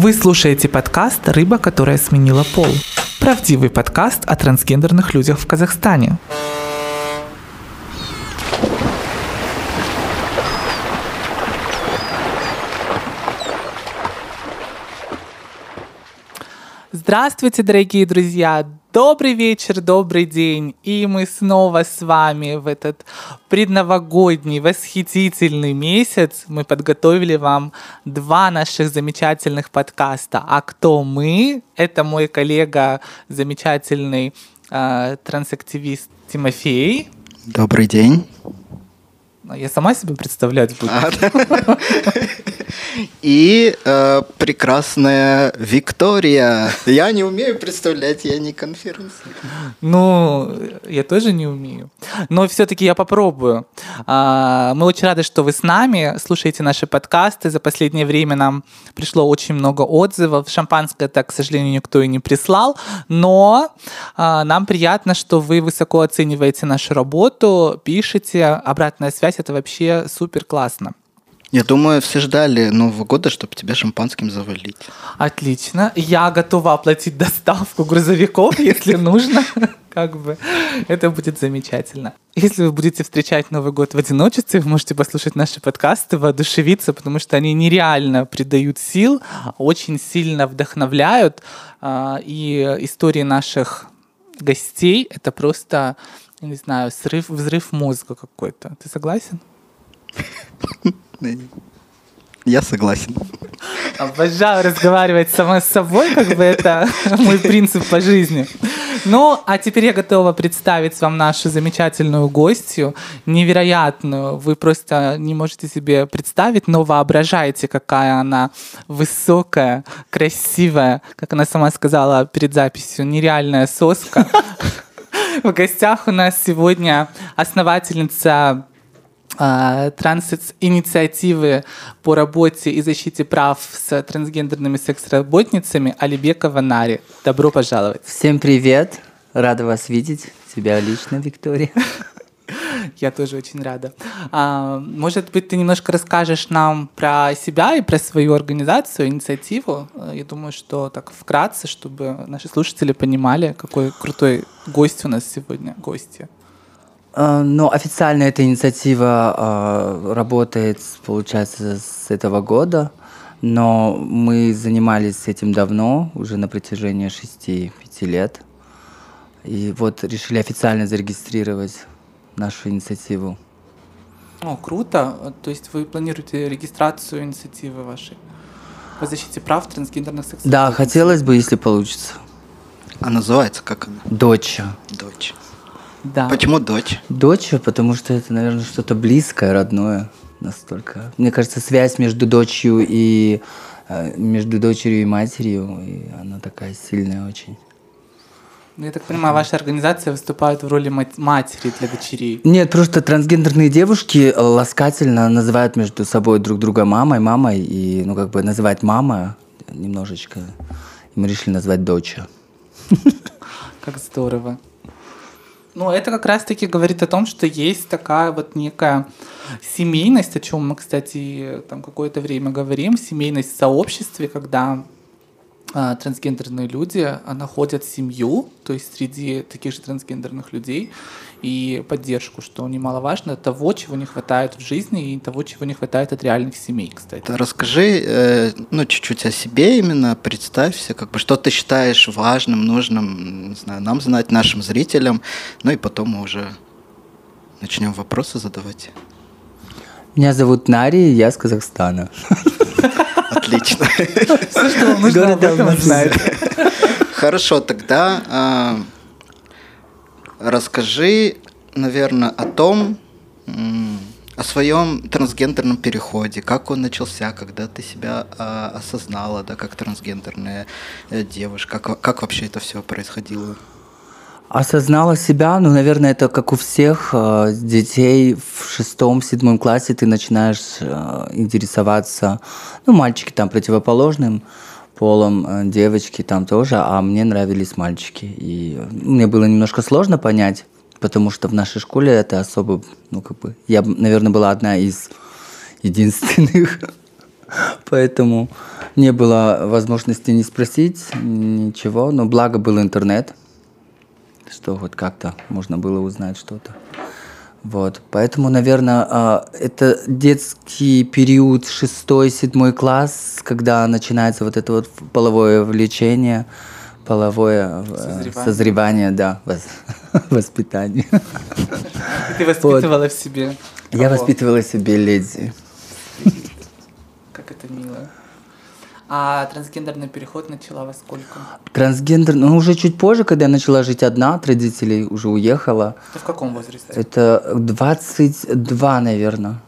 Вы слушаете подкаст «Рыба, которая сменила пол». Правдивый подкаст о трансгендерных людях в Казахстане. Здравствуйте, дорогие друзья! Добрый вечер, добрый день. И мы снова с вами в этот предновогодний, восхитительный месяц. Мы подготовили вам два наших замечательных подкаста. А кто мы? Это мой коллега, замечательный э, трансактивист Тимофей. Добрый день. Я сама себе представлять буду. А, И э, прекрасная Виктория. Я не умею представлять, я не конференция. Ну, я тоже не умею. Но все-таки я попробую. А, мы очень рады, что вы с нами, слушаете наши подкасты. За последнее время нам пришло очень много отзывов. Шампанское так, к сожалению, никто и не прислал. Но а, нам приятно, что вы высоко оцениваете нашу работу, пишете. Обратная связь это вообще супер классно. Я думаю, все ждали Нового года, чтобы тебя шампанским завалить. Отлично. Я готова оплатить доставку грузовиков, если нужно. Как бы это будет замечательно. Если вы будете встречать Новый год в одиночестве, вы можете послушать наши подкасты, воодушевиться, потому что они нереально придают сил, очень сильно вдохновляют. А, и истории наших гостей — это просто не знаю, срыв, взрыв мозга какой-то. Ты согласен? Я согласен. Обожаю разговаривать сама с собой, как бы это мой принцип по жизни. Ну, а теперь я готова представить вам нашу замечательную гостью, невероятную. Вы просто не можете себе представить, но воображаете, какая она высокая, красивая, как она сама сказала перед записью, нереальная соска. В гостях у нас сегодня основательница транс-инициативы по работе и защите прав с трансгендерными секс-работницами Алибекова Нари. Добро пожаловать. Всем привет. Рада вас видеть. Тебя лично, Виктория. Я тоже очень рада. А, может быть, ты немножко расскажешь нам про себя и про свою организацию, инициативу. Я думаю, что так вкратце, чтобы наши слушатели понимали, какой крутой гость у нас сегодня, гости. А, ну, официально эта инициатива а, работает, получается, с этого года, но мы занимались этим давно, уже на протяжении 6-5 лет. И вот решили официально зарегистрировать нашу инициативу. О, круто. То есть вы планируете регистрацию инициативы вашей по защите прав трансгендерных сексуальных? Да, хотелось бы, если получится. А называется как она? Дочь. Дочь. Да. Почему дочь? Дочь, потому что это, наверное, что-то близкое, родное настолько. Мне кажется, связь между дочью и э, между дочерью и матерью, и она такая сильная очень. Ну, я так понимаю, ваша организация выступает в роли матери для дочерей. Нет, просто трансгендерные девушки ласкательно называют между собой друг друга мамой, мамой, и, ну, как бы называть мама немножечко. И мы решили назвать доча. Как здорово. Ну, это как раз-таки говорит о том, что есть такая вот некая семейность, о чем мы, кстати, там какое-то время говорим, семейность в сообществе, когда а, трансгендерные люди а, находят семью, то есть среди таких же трансгендерных людей, и поддержку, что немаловажно, того, чего не хватает в жизни, и того, чего не хватает от реальных семей, кстати. Расскажи, э, ну, чуть-чуть о себе именно, представься, как бы, что ты считаешь важным, нужным, не знаю, нам знать, нашим зрителям, ну и потом мы уже начнем вопросы задавать. Меня зовут Нари, я с Казахстана. Отлично. Все, что вам нужно, об этом знает. Хорошо, тогда а, расскажи, наверное, о том, о своем трансгендерном переходе, как он начался, когда ты себя а, осознала, да, как трансгендерная э, девушка, как, как вообще это все происходило? Осознала себя, ну, наверное, это как у всех э, детей в шестом, седьмом классе ты начинаешь э, интересоваться, ну, мальчики там противоположным полом, э, девочки там тоже, а мне нравились мальчики. И мне было немножко сложно понять, потому что в нашей школе это особо, ну, как бы, я, наверное, была одна из единственных. Поэтому не было возможности не спросить ничего, но благо был интернет, что вот как-то можно было узнать что-то. Вот, поэтому, наверное, а, это детский период, шестой, седьмой класс, когда начинается вот это вот половое влечение, половое э, Созревание. созревание, да, вос- воспитание. Ты воспитывала в себе. Я воспитывала себе леди. Как это мило. А трансгендерный переход начала во сколько? Трансгендер, ну уже чуть позже, когда я начала жить одна, от родителей уже уехала. Ты в каком возрасте? Это 22, наверное.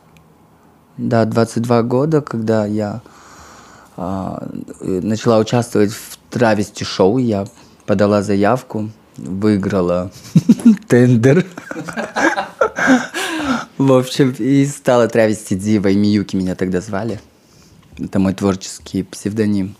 Да, 22 года, когда я а, начала участвовать в травести шоу. Я подала заявку, выиграла тендер. В общем, и стала травести дивой. Миюки меня тогда звали. Это мой творческий псевдоним.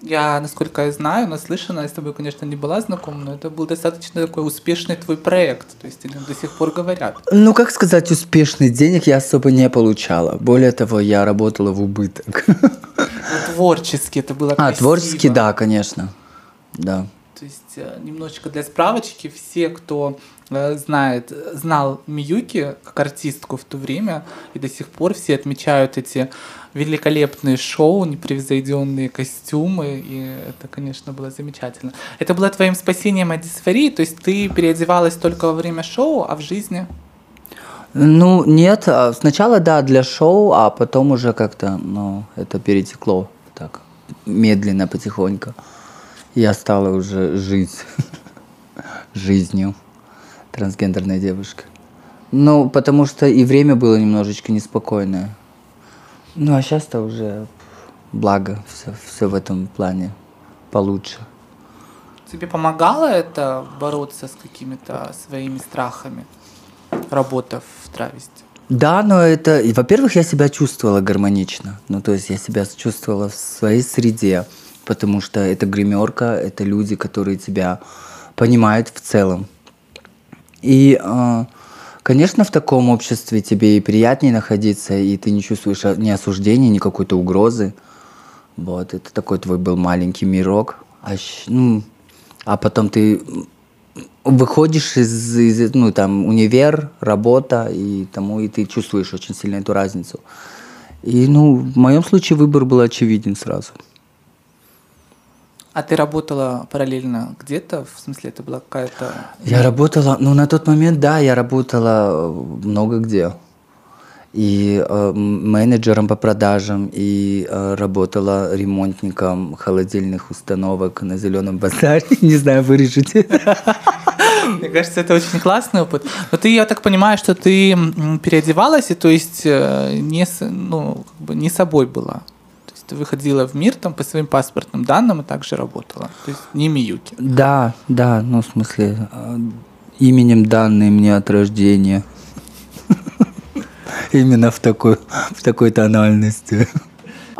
Я, насколько я знаю, наслышана, я с тобой, конечно, не была знакома, но это был достаточно такой успешный твой проект. То есть о нем до сих пор говорят. Ну, как сказать, успешный денег я особо не получала. Более того, я работала в убыток. Ну, творчески это было А, красиво. творчески, да, конечно. Да. То есть э, немножечко для справочки, все, кто знает, знал Миюки как артистку в то время, и до сих пор все отмечают эти великолепные шоу, непревзойденные костюмы, и это, конечно, было замечательно. Это было твоим спасением от дисфории, то есть ты переодевалась только во время шоу, а в жизни? Ну, нет, а сначала, да, для шоу, а потом уже как-то, ну, это перетекло так, медленно, потихоньку. Я стала уже жить жизнью трансгендерной девушки. Ну, потому что и время было немножечко неспокойное. Ну, а сейчас-то уже благо, все, все в этом плане получше. Тебе помогало это бороться с какими-то своими страхами, работа в травести? Да, но это, во-первых, я себя чувствовала гармонично. Ну, то есть я себя чувствовала в своей среде, потому что это гримерка, это люди, которые тебя понимают в целом. И, э, конечно, в таком обществе тебе и приятнее находиться, и ты не чувствуешь а, ни осуждения, ни какой-то угрозы. Вот, это такой твой был маленький мирок. А, ну, а потом ты выходишь из, из, ну, там, универ, работа, и тому, и ты чувствуешь очень сильно эту разницу. И, ну, в моем случае выбор был очевиден сразу. А ты работала параллельно где-то? В смысле, это была какая-то... Я работала, ну, на тот момент, да, я работала э, много где. И э, менеджером по продажам, и э, работала ремонтником холодильных установок на Зеленом базаре. Не знаю, вырежете. Мне кажется, это очень классный опыт. Но ты, я так понимаю, что ты переодевалась, и то есть э, не, с- ну, как бы не собой была. Выходила в мир там по своим паспортным данным и также работала. То есть не Миюки. Да, да, ну, в смысле, э, именем данные мне от рождения. Именно в такой, в такой тональности.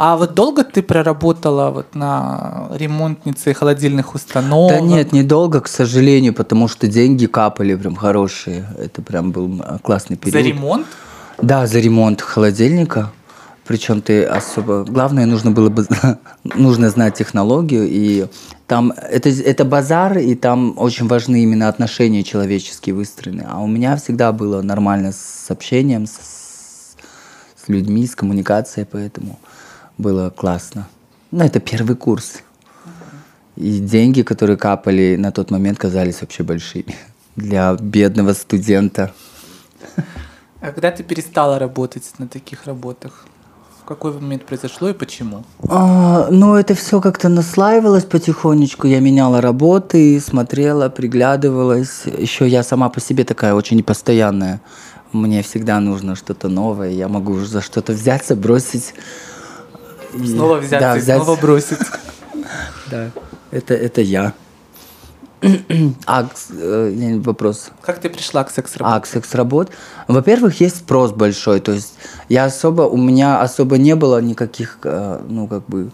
А вот долго ты проработала вот на ремонтнице холодильных установок? Да нет, недолго, к сожалению, потому что деньги капали прям хорошие. Это прям был э, классный период. За ремонт? Да, за ремонт холодильника. Причем ты особо... Главное, нужно было бы... нужно знать технологию. И там... Это, это базар, и там очень важны именно отношения человеческие выстроены. А у меня всегда было нормально с общением, с, с людьми, с коммуникацией, поэтому было классно. Ну, это первый курс. И деньги, которые капали на тот момент, казались вообще большими для бедного студента. А когда ты перестала работать на таких работах? Какой момент произошло и почему? А, ну, это все как-то наслаивалось потихонечку. Я меняла работы, смотрела, приглядывалась. Еще я сама по себе такая очень непостоянная. Мне всегда нужно что-то новое. Я могу за что-то взяться, бросить. Снова взяться да, и взять- снова бросить. Да, это, это я. А, э, вопрос. Как ты пришла к секс-работе? А, к секс-работ. Во-первых, есть спрос большой. То есть я особо, у меня особо не было никаких, э, ну, как бы,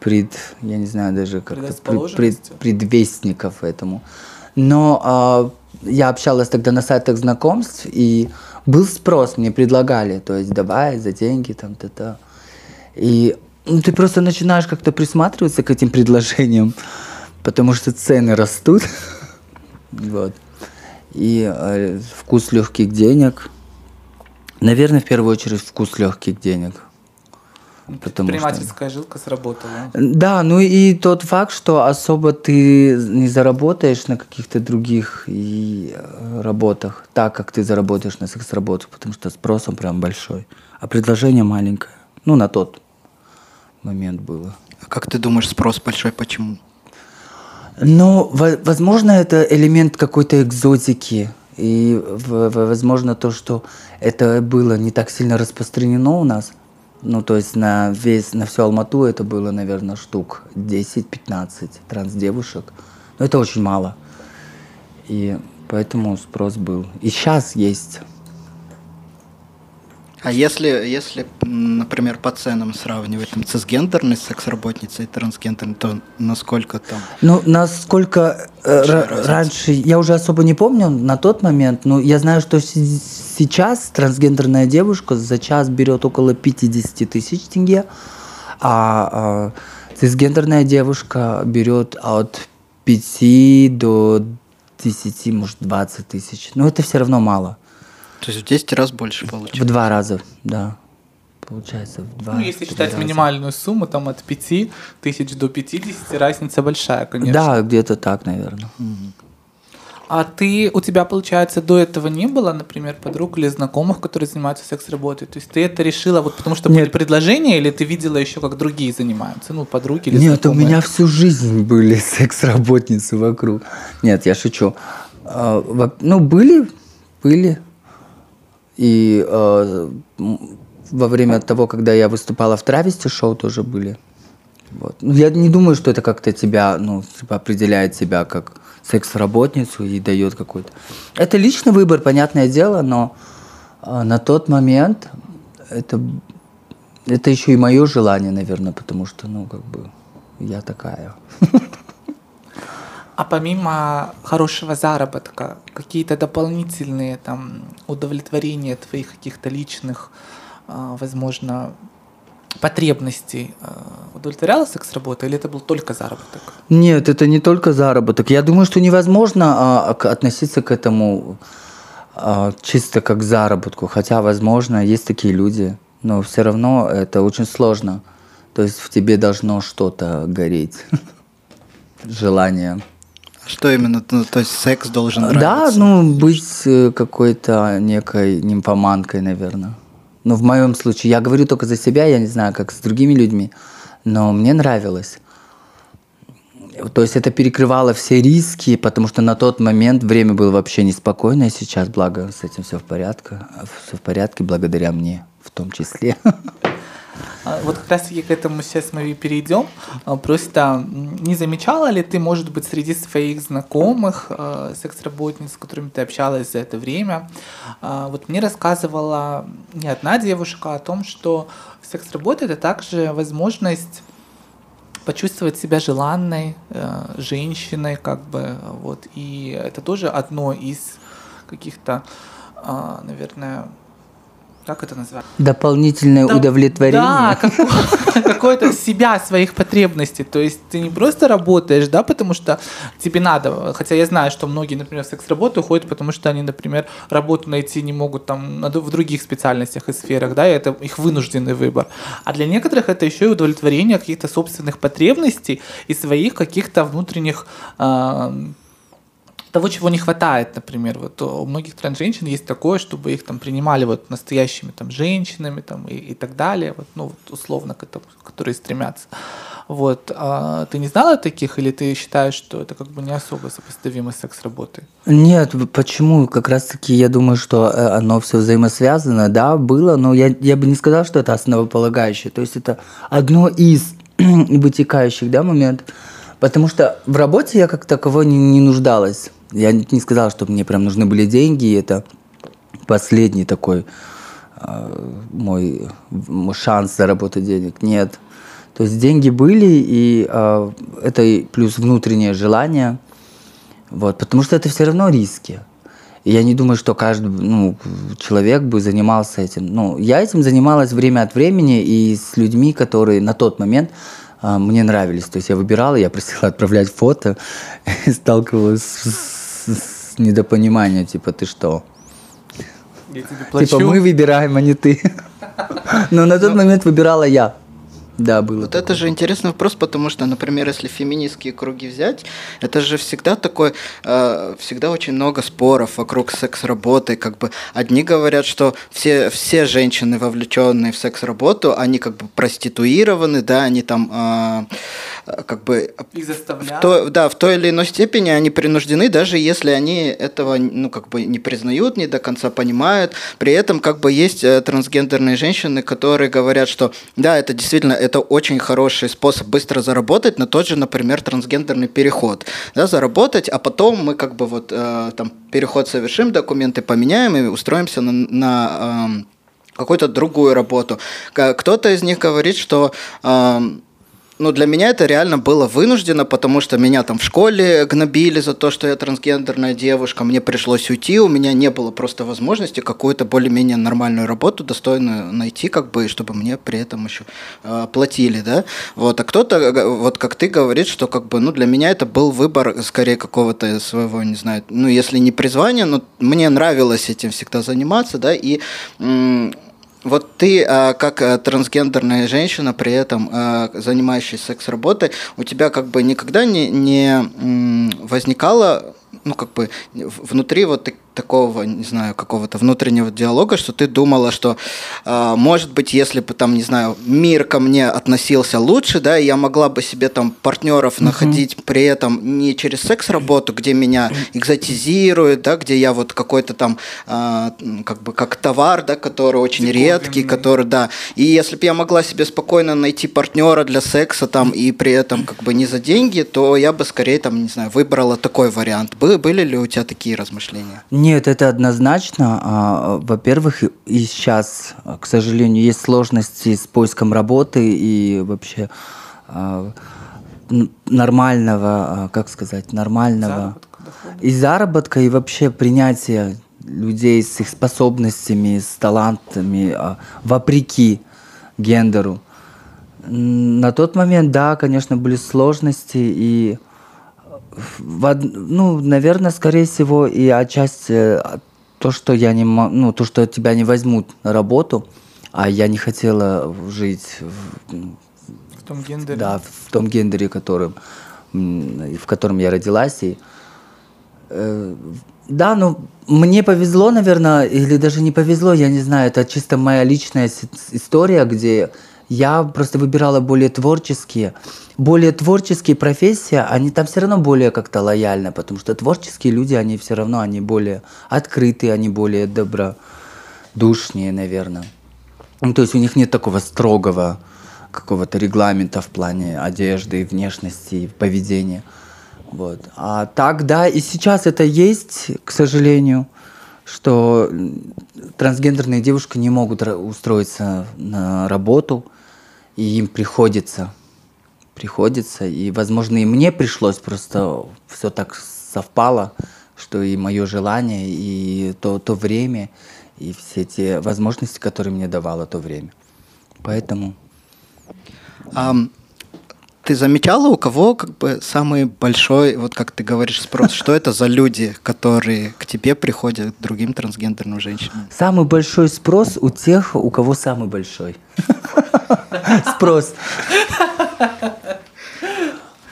пред, я не знаю даже как пред- пред- предвестников этому. Но а, я общалась тогда на сайтах знакомств, и был спрос, мне предлагали, то есть давай за деньги, там, то-то. И Ну, ты просто начинаешь как-то присматриваться к этим предложениям, потому что цены растут. Вот. И э, вкус легких денег. Наверное, в первую очередь вкус легких денег. Потому что- Предпринимательская жилка сработала. Да, ну и тот факт, что особо ты не заработаешь на каких-то других и, э, работах, так как ты заработаешь на секс-работах, потому что спросом прям большой, а предложение маленькое. Ну, на тот момент было. А как ты думаешь, спрос большой почему? Ну, во- возможно, это элемент какой-то экзотики. И, возможно, то, что это было не так сильно распространено у нас. Ну, то есть на весь, на всю Алмату это было, наверное, штук 10-15 транс-девушек. Но это очень мало. И поэтому спрос был. И сейчас есть. А если, если, например, по ценам сравнивать там, цисгендерной секс-работницей и трансгендерной, то насколько там? Ну, насколько э, разница. раньше, я уже особо не помню на тот момент, но я знаю, что си- сейчас трансгендерная девушка за час берет около 50 тысяч тенге, а, а цисгендерная девушка берет от 5 до 10, может, 20 тысяч. Но это все равно мало. То есть в 10 раз больше В получается. два раза, да. Получается, в два Ну, если считать раза. минимальную сумму, там от 5 тысяч до 50, разница большая, конечно. Да, где-то так, наверное. А ты, у тебя, получается, до этого не было, например, подруг или знакомых, которые занимаются секс-работой? То есть ты это решила вот потому, что были Нет. предложения, или ты видела еще, как другие занимаются? Ну, подруги или Нет, у знакомые? меня всю жизнь были секс-работницы вокруг. Нет, я шучу. А, Ну, были, были. И э, во время того, когда я выступала в Травести шоу, тоже были. Вот. Ну, я не думаю, что это как-то тебя, ну, типа, определяет тебя как секс-работницу и дает какой-то. Это личный выбор, понятное дело, но э, на тот момент это, это еще и мое желание, наверное, потому что, ну, как бы, я такая. А помимо хорошего заработка, какие-то дополнительные там удовлетворения твоих каких-то личных, а, возможно, потребностей а, удовлетворяла секс-работа или это был только заработок? Нет, это не только заработок. Я думаю, что невозможно а, относиться к этому чисто как к заработку. Хотя, возможно, есть такие люди, но все равно это очень сложно. То есть в тебе должно что-то гореть. Желание. Что именно? Ну, то есть секс должен Да, нравиться? ну, быть э, какой-то некой нимфоманкой, наверное. Ну, в моем случае, я говорю только за себя, я не знаю, как с другими людьми, но мне нравилось. То есть это перекрывало все риски, потому что на тот момент время было вообще неспокойное, сейчас, благо, с этим все в порядке, все в порядке, благодаря мне в том числе. А, Вот как раз таки к этому сейчас мы и перейдем. А, Просто не замечала ли ты, может быть, среди своих знакомых э, секс-работниц, с которыми ты общалась за это время, а, вот мне рассказывала не одна девушка о том, что секс-работа это также возможность почувствовать себя желанной э, женщиной, как бы, вот, и это тоже одно из каких-то, а, наверное, как это назвать? Дополнительное Да, удовлетворение. Да, какое- какое-то себя, своих потребностей. То есть ты не просто работаешь, да, потому что тебе надо. Хотя я знаю, что многие, например, в секс-работу уходят, потому что они, например, работу найти не могут там в других специальностях и сферах, да, и это их вынужденный выбор. А для некоторых это еще и удовлетворение каких-то собственных потребностей и своих каких-то внутренних а, того, чего не хватает, например, вот у многих транс-женщин есть такое, чтобы их там принимали вот настоящими там женщинами там и, и так далее, вот, ну вот условно к этому, которые стремятся. Вот, а ты не знала таких, или ты считаешь, что это как бы не особо сопоставимо с секс-работой? Нет, почему? Как раз-таки я думаю, что э, оно все взаимосвязано. Да, было, но я, я бы не сказал, что это основополагающее. То есть это одно из вытекающих да, моментов. Потому что в работе я как таковой не, не нуждалась. Я не сказала, что мне прям нужны были деньги. И это последний такой э, мой, мой шанс заработать денег. Нет. То есть деньги были, и э, это и плюс внутреннее желание. Вот, потому что это все равно риски. Я не думаю, что каждый ну, человек бы занимался этим. Ну, я этим занималась время от времени и с людьми, которые на тот момент а, мне нравились. То есть я выбирала, я просила отправлять фото и сталкивалась с, с, недопониманием, типа, ты что? Я тебе плачу. Типа, мы выбираем, а не ты. Но на тот момент выбирала я. Да, было. Вот это же интересный вопрос, потому что, например, если феминистские круги взять, это же всегда такой, э, всегда очень много споров вокруг секс-работы. Как бы одни говорят, что все, все женщины, вовлеченные в секс-работу, они как бы проституированы, да, они там э, как бы... И заставляют. В то, да, в той или иной степени они принуждены, даже если они этого, ну, как бы не признают, не до конца понимают. При этом, как бы, есть э, трансгендерные женщины, которые говорят, что, да, это действительно, это очень хороший способ быстро заработать на тот же, например, трансгендерный переход. Да, заработать, а потом мы, как бы, вот, э, там, переход совершим, документы поменяем и устроимся на, на э, какую-то другую работу. Кто-то из них говорит, что э, ну, для меня это реально было вынуждено, потому что меня там в школе гнобили за то, что я трансгендерная девушка, мне пришлось уйти, у меня не было просто возможности какую-то более-менее нормальную работу достойную найти, как бы, чтобы мне при этом еще э, платили, да, вот, а кто-то, э, вот как ты говорит, что как бы, ну, для меня это был выбор скорее какого-то своего, не знаю, ну, если не призвания, но мне нравилось этим всегда заниматься, да, и м- вот ты, а, как а, трансгендерная женщина, при этом а, занимающаяся секс-работой, у тебя как бы никогда не, не возникало, ну, как бы внутри вот так- такого, не знаю, какого-то внутреннего диалога, что ты думала, что, а, может быть, если бы там, не знаю, мир ко мне относился лучше, да, и я могла бы себе там партнеров находить при этом не через секс-работу, где меня экзотизируют, да, где я вот какой-то там, м, как бы, как товар, да, который очень редкий, Диковинный. который, да. И если бы я могла себе спокойно найти партнера для секса там и при этом как бы не за деньги, то я бы скорее там, не знаю, выбрала такой вариант. Были, были ли у тебя такие размышления? Нет, это однозначно. А, Во-первых, и- сейчас, а, к сожалению, есть сложности с поиском работы и вообще а, нормального, как сказать, нормального Заработка, и заработка, и вообще принятия людей с их способностями, с талантами, вопреки гендеру. На тот момент, да, конечно, были сложности, и в ну, наверное, скорее всего, и отчасти э, то, что я не ну, то, что тебя не возьмут на работу, а я не хотела жить в, В том гендере. да, в том гендере, которым, в котором я родилась. И, э, да, ну, мне повезло, наверное, или даже не повезло, я не знаю, это чисто моя личная история, где я просто выбирала более творческие, более творческие профессии, они там все равно более как-то лояльны, потому что творческие люди, они все равно, они более открытые, они более добродушнее, наверное. Ну, то есть у них нет такого строгого какого-то регламента в плане одежды, внешности, поведения. Вот. А так, да, и сейчас это есть, к сожалению, что трансгендерные девушки не могут устроиться на работу, и им приходится, приходится, и, возможно, и мне пришлось, просто все так совпало, что и мое желание, и то, то время, и все те возможности, которые мне давало то время. Поэтому... Ам, ты замечала, у кого как бы самый большой, вот как ты говоришь, спрос? Что это за люди, которые к тебе приходят, к другим трансгендерным женщинам? Самый большой спрос у тех, у кого самый большой. Спрос.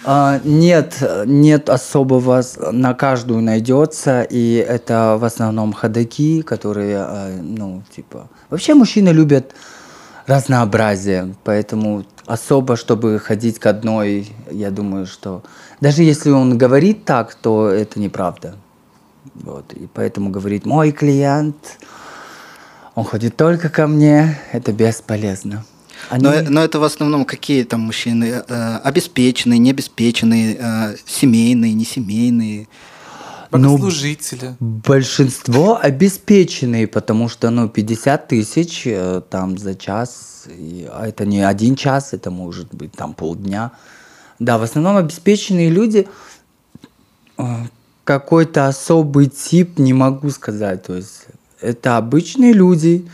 А, Нет, нет особого, на каждую найдется, и это в основном ходаки, которые, а, ну, типа... Вообще мужчины любят разнообразие, поэтому особо, чтобы ходить к одной, я думаю, что... Даже если он говорит так, то это неправда. Вот, и поэтому говорит, мой клиент, он ходит только ко мне, это бесполезно. Они- Но, но это в основном какие там мужчины? Э, обеспеченные, необеспеченные, э, семейные, несемейные? Ну, Богослужители. Большинство обеспеченные, потому что, ну, 50 тысяч э, там за час, и- а это не один час, это может быть там полдня. Да, в основном обеспеченные люди, э, какой-то особый тип, не могу сказать. То есть это обычные люди,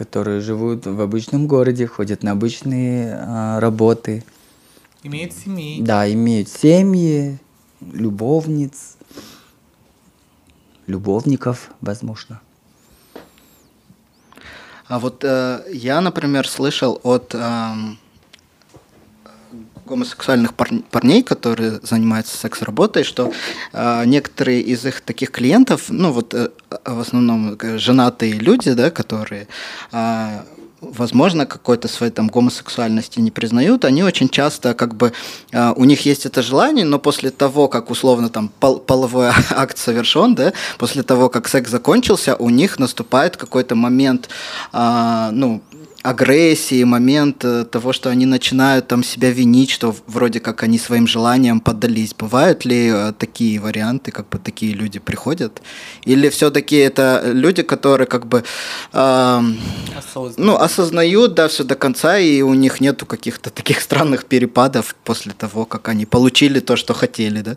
которые живут в обычном городе, ходят на обычные а, работы. Имеют семьи. Да, имеют семьи, любовниц, любовников, возможно. А вот э, я, например, слышал от эм, гомосексуальных пар- парней, которые занимаются секс-работой, что э, некоторые из их таких клиентов, ну вот э, в основном э, женатые люди, да, которые э, возможно, какой-то своей там гомосексуальности не признают, они очень часто как бы э, у них есть это желание, но после того, как условно там пол половой акт совершен, да, после того, как секс закончился, у них наступает какой-то момент, э, ну агрессии, момент э, того, что они начинают там себя винить, что вроде как они своим желаниям поддались. Бывают ли э, такие варианты, как бы такие люди приходят? Или все-таки это люди, которые как бы э, ну, осознают, да, все до конца, и у них нету каких-то таких странных перепадов после того, как они получили то, что хотели, да?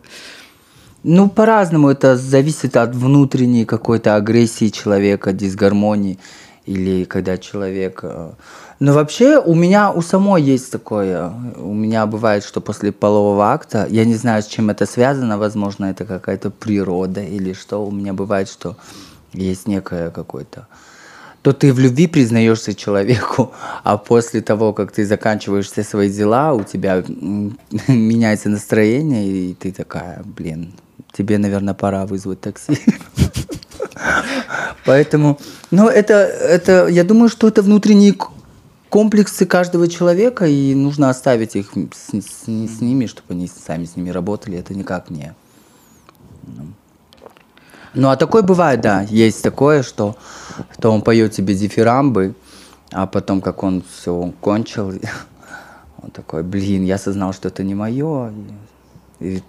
Ну, по-разному это зависит от внутренней какой-то агрессии человека, дисгармонии или когда человек... Э, но вообще у меня у самой есть такое. У меня бывает, что после полового акта, я не знаю, с чем это связано, возможно, это какая-то природа или что. У меня бывает, что есть некое какое-то то ты в любви признаешься человеку, а после того, как ты заканчиваешь все свои дела, у тебя меняется настроение, и ты такая, блин, тебе, наверное, пора вызвать такси. Поэтому, ну, это, это, я думаю, что это внутренние комплексы каждого человека, и нужно оставить их с, с, с ними, чтобы они сами с ними работали. Это никак не... Ну. ну, а такое бывает, да. Есть такое, что, что он поет тебе дифирамбы, а потом, как он все он кончил, он такой, блин, я осознал, что это не мое. И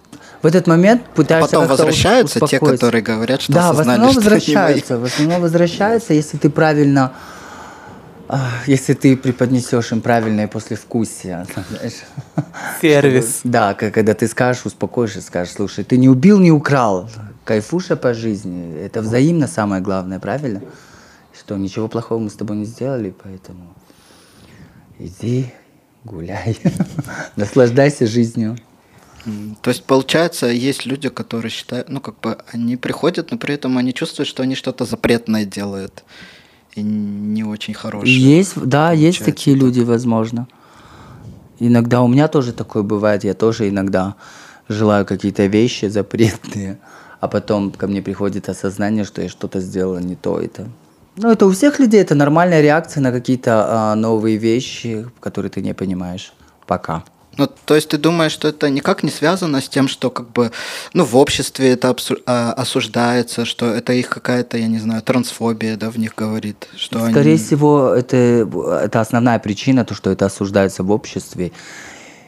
в этот момент пытаешься Потом возвращаются те, которые говорят, что да, осознали, в основном что возвращаются. В основном возвращаются, если ты правильно а, если ты преподнесешь им правильное послевкусие, знаешь. Сервис. Да, когда ты скажешь, успокоишь и скажешь, слушай, ты не убил, не украл, кайфуша по жизни. Это взаимно самое главное, правильно? Что ничего плохого мы с тобой не сделали, поэтому иди, гуляй, наслаждайся жизнью. То есть, получается, есть люди, которые считают, ну, как бы, они приходят, но при этом они чувствуют, что они что-то запретное делают и не очень хорошее. Есть, да, есть такие люди, возможно. Иногда у меня тоже такое бывает, я тоже иногда желаю какие-то вещи запретные, а потом ко мне приходит осознание, что я что-то сделала не то это. Ну, это у всех людей, это нормальная реакция на какие-то а, новые вещи, которые ты не понимаешь пока. Ну, то есть ты думаешь, что это никак не связано с тем, что как бы, ну, в обществе это обсу- а, осуждается, что это их какая-то, я не знаю, трансфобия, да, в них говорит, что Скорее они... всего, это, это основная причина, то, что это осуждается в обществе.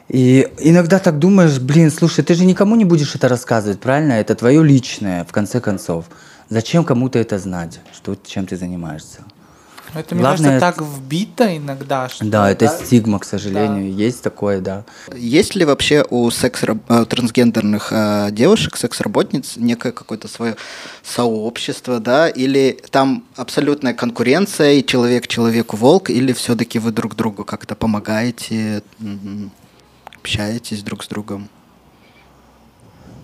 И иногда так думаешь, блин, слушай, ты же никому не будешь это рассказывать, правильно? Это твое личное, в конце концов. Зачем кому-то это знать, что, чем ты занимаешься? Это, мне Главное, кажется, так вбито иногда. Что, да, это да? стигма, к сожалению. Да. Есть такое, да. Есть ли вообще у секс э, трансгендерных э, девушек, секс-работниц, некое какое-то свое сообщество, да? Или там абсолютная конкуренция, и человек человеку волк, или все-таки вы друг другу как-то помогаете, общаетесь друг с другом?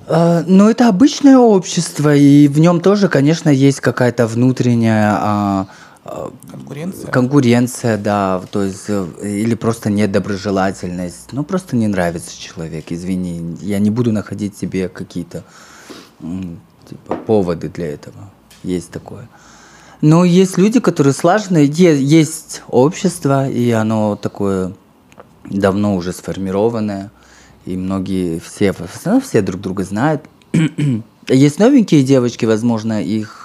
Uh, ну, это обычное общество, и в нем тоже, конечно, есть какая-то внутренняя uh, Конкуренция? Конкуренция, да, то есть э, или просто недоброжелательность. Ну, просто не нравится человек, извини. Я не буду находить себе какие-то типа, поводы для этого. Есть такое. Но есть люди, которые слаженные, есть общество, и оно такое давно уже сформированное, и многие, все, все друг друга знают. есть новенькие девочки, возможно, их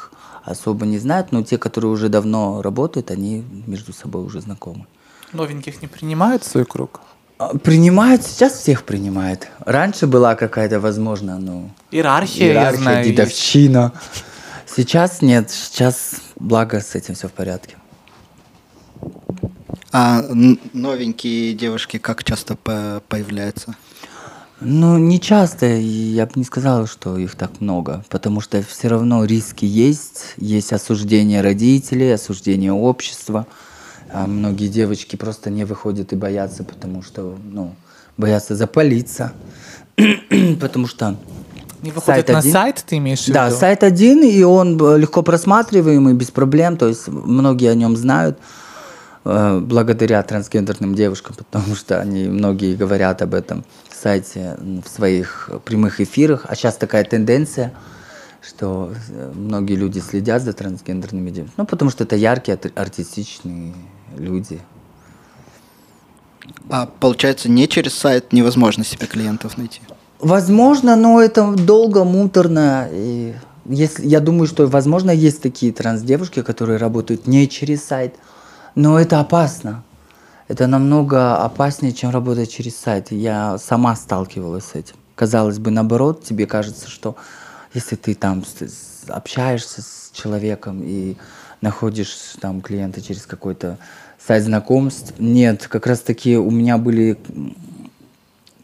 особо не знают, но те, которые уже давно работают, они между собой уже знакомы. Новеньких не принимают в свой круг? А, принимают, сейчас всех принимают. Раньше была какая-то, возможно, ну... Иерархия, иерархия я знаю, дедовщина. Есть. Сейчас нет, сейчас, благо, с этим все в порядке. А новенькие девушки как часто появляются? Ну, не часто, я бы не сказала, что их так много, потому что все равно риски есть, есть осуждение родителей, осуждение общества. А многие девочки просто не выходят и боятся, потому что, ну, боятся запалиться, потому что Не выходит Сайт на один? сайт, ты имеешь в виду? Да, сайт один, и он легко просматриваемый, без проблем, то есть многие о нем знают благодаря трансгендерным девушкам, потому что они многие говорят об этом сайте м, в своих прямых эфирах, а сейчас такая тенденция, что э, многие люди следят за трансгендерными девушками, ну, потому что это яркие, артистичные люди. А получается, не через сайт невозможно себе клиентов найти. Возможно, но это долго, муторно. И если, я думаю, что, возможно, есть такие транс-девушки, которые работают не через сайт, но это опасно. Это намного опаснее, чем работать через сайт. Я сама сталкивалась с этим. Казалось бы, наоборот, тебе кажется, что если ты там общаешься с человеком и находишь там клиента через какой-то сайт знакомств, нет, как раз таки у меня были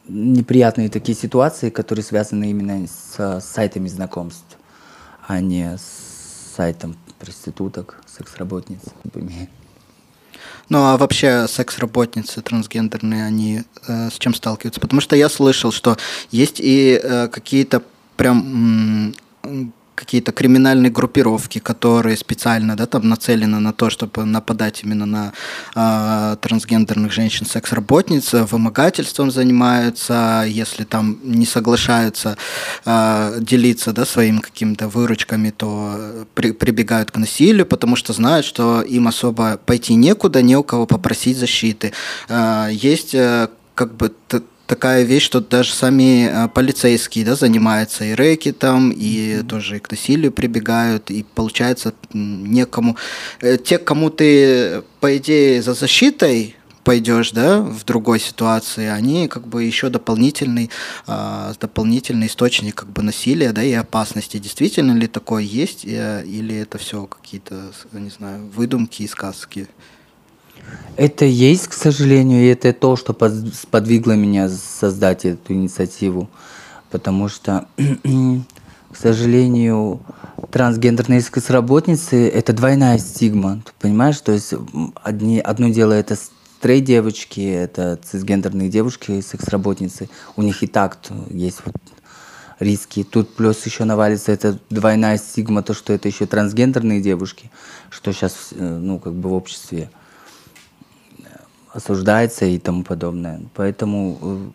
неприятные такие ситуации, которые связаны именно с сайтами знакомств, а не с сайтом проституток, секс-работниц. Ну а вообще секс-работницы трансгендерные, они э, с чем сталкиваются? Потому что я слышал, что есть и э, какие-то прям м, какие-то криминальные группировки, которые специально да, там нацелены на то, чтобы нападать именно на э, трансгендерных женщин, секс-работниц, вымогательством занимаются, если там не соглашаются э, делиться да, своими какими-то выручками, то при- прибегают к насилию, потому что знают, что им особо пойти некуда, не у кого попросить защиты. Э, есть э, как бы такая вещь, что даже сами э, полицейские да, занимаются и рэки там, и тоже и к насилию прибегают, и получается некому... э, Те, кому ты, по идее, за защитой пойдешь, да, в другой ситуации, они как бы еще дополнительный, а, дополнительный источник как бы насилия, да, и опасности. Действительно ли такое есть, э, или это все какие-то, не знаю, выдумки и сказки? Это есть, к сожалению, и это то, что под- сподвигло меня создать эту инициативу. Потому что, к сожалению, трансгендерные секс-работницы – это двойная стигма. Ты понимаешь? То есть одни, одно дело – это стрейт девочки, это цисгендерные девушки, секс-работницы. У них и так есть вот риски. Тут плюс еще навалится эта двойная стигма, то, что это еще трансгендерные девушки, что сейчас, ну, как бы в обществе осуждается и тому подобное. Поэтому э,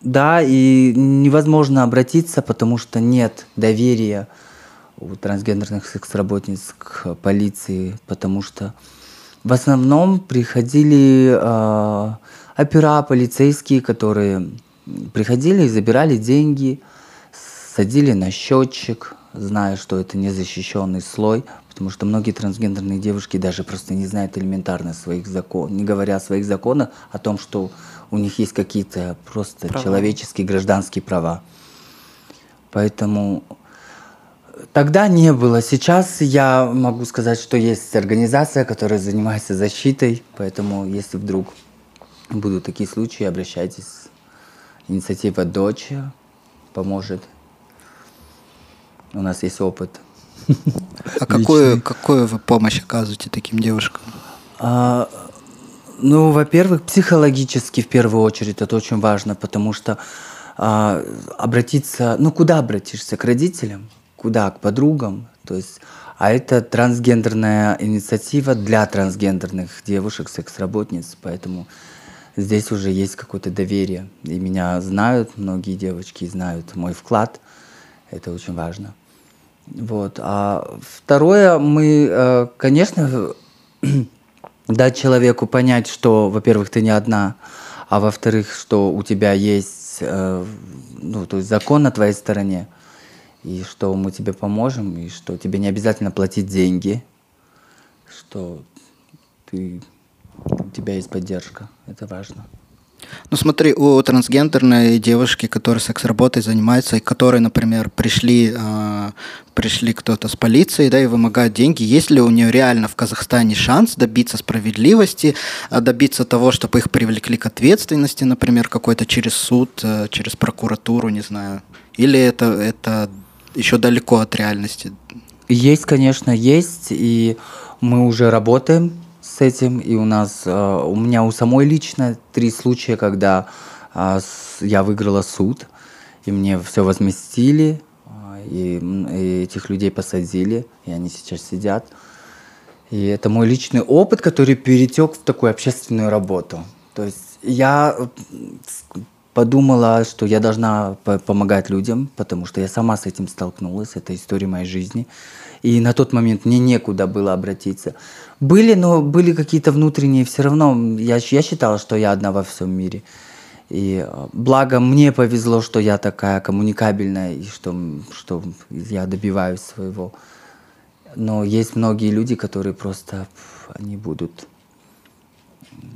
да, и невозможно обратиться, потому что нет доверия у трансгендерных секс-работниц к полиции, потому что в основном приходили э, опера, полицейские, которые приходили и забирали деньги, садили на счетчик, зная, что это незащищенный слой, потому что многие трансгендерные девушки даже просто не знают элементарно своих законов, не говоря о своих законах, о том, что у них есть какие-то просто Права. человеческие, гражданские права. Поэтому тогда не было. Сейчас я могу сказать, что есть организация, которая занимается защитой, поэтому если вдруг будут такие случаи, обращайтесь. Инициатива «Дочь» поможет. У нас есть опыт. А какую, какую вы помощь оказываете таким девушкам? А, ну, во-первых, психологически в первую очередь это очень важно, потому что а, обратиться, ну куда обратишься? К родителям? Куда? К подругам? То есть, а это трансгендерная инициатива для трансгендерных девушек, секс-работниц, поэтому здесь уже есть какое-то доверие. И меня знают, многие девочки знают мой вклад. Это очень важно. Вот. А второе, мы, э, конечно, дать человеку понять, что, во-первых, ты не одна, а во-вторых, что у тебя есть, э, ну, то есть закон на твоей стороне, и что мы тебе поможем, и что тебе не обязательно платить деньги, что ты, у тебя есть поддержка. Это важно. Ну смотри, у трансгендерной девушки, которая секс-работой занимается, и которые, например, пришли, э, пришли кто-то с полицией, да, и вымогают деньги, есть ли у нее реально в Казахстане шанс добиться справедливости, а добиться того, чтобы их привлекли к ответственности, например, какой-то через суд, э, через прокуратуру, не знаю, или это, это еще далеко от реальности? Есть, конечно, есть, и мы уже работаем этим, и у нас, э, у меня у самой лично три случая, когда э, я выиграла суд, и мне все возместили, э, и, и этих людей посадили, и они сейчас сидят. И это мой личный опыт, который перетек в такую общественную работу. То есть я подумала, что я должна помогать людям, потому что я сама с этим столкнулась, это история моей жизни. И на тот момент мне некуда было обратиться. Были, но были какие-то внутренние, все равно я, я считала, что я одна во всем мире. И э, благо мне повезло, что я такая коммуникабельная, и что, что я добиваюсь своего. Но есть многие люди, которые просто, они будут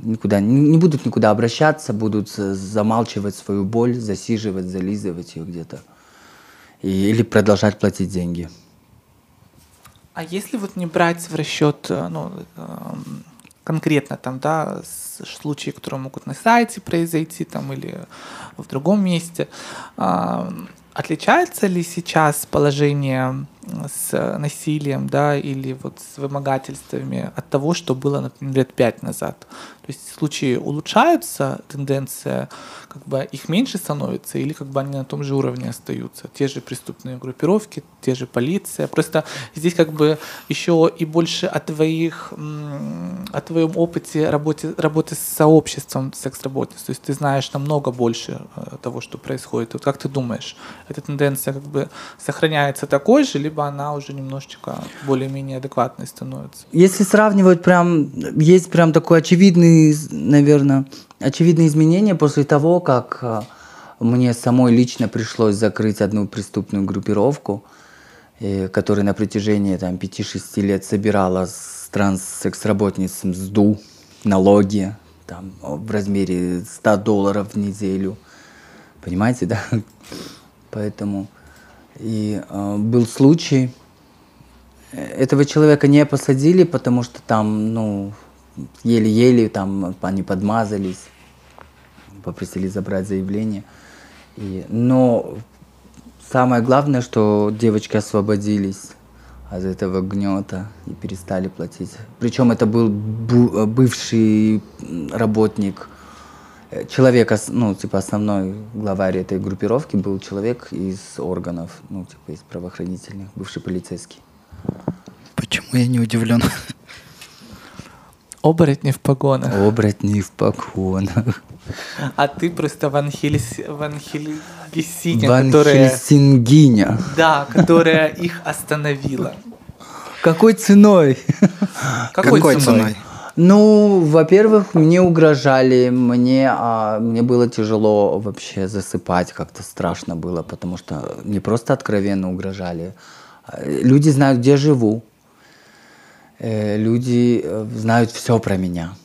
никуда, не будут никуда обращаться, будут замалчивать свою боль, засиживать, зализывать ее где-то. И, или продолжать платить деньги. А если вот не брать в расчет э, ну, эм, конкретно там, да, случаи, которые могут на сайте произойти там или в другом месте, Отличается ли сейчас положение с насилием, да, или вот с вымогательствами от того, что было, например, лет пять назад? То есть случаи улучшаются, тенденция, как бы их меньше становится, или как бы они на том же уровне остаются? Те же преступные группировки, те же полиция. Просто здесь как бы еще и больше о твоих, о твоем опыте работы, работы с сообществом секс-работниц. То есть ты знаешь намного больше э, того, что происходит. Вот как ты думаешь, эта тенденция как бы сохраняется такой же, либо она уже немножечко более-менее адекватной становится? Если сравнивать, прям есть прям такой очевидный, наверное, очевидные изменения после того, как а, мне самой лично пришлось закрыть одну преступную группировку, которая на протяжении там, 5-6 лет собирала с транссекс-работниц МСДУ, налоги там, в размере 100 долларов в неделю. Понимаете, да? Поэтому и э, был случай, этого человека не посадили, потому что там, ну, еле-еле там они подмазались, попросили забрать заявление. И, но самое главное, что девочки освободились от этого гнета и перестали платить. Причем это был бывший работник Э, человек, ну, типа, основной главарь этой группировки был человек из органов, ну, типа, из правоохранительных, бывший полицейский. Почему я не удивлен? Оборотни в погонах. Оборотни в погонах. А ты просто Ван, Хельс... Ван Хельсиня, Ван которая... Хельсингиня. Да, которая их остановила. Какой ценой? Какой, Какой ценой? ценой? Ну, во-первых, мне угрожали, мне, а, мне было тяжело вообще засыпать, как-то страшно было, потому что не просто откровенно угрожали. А, люди знают, где живу. Э, люди э, знают все про меня.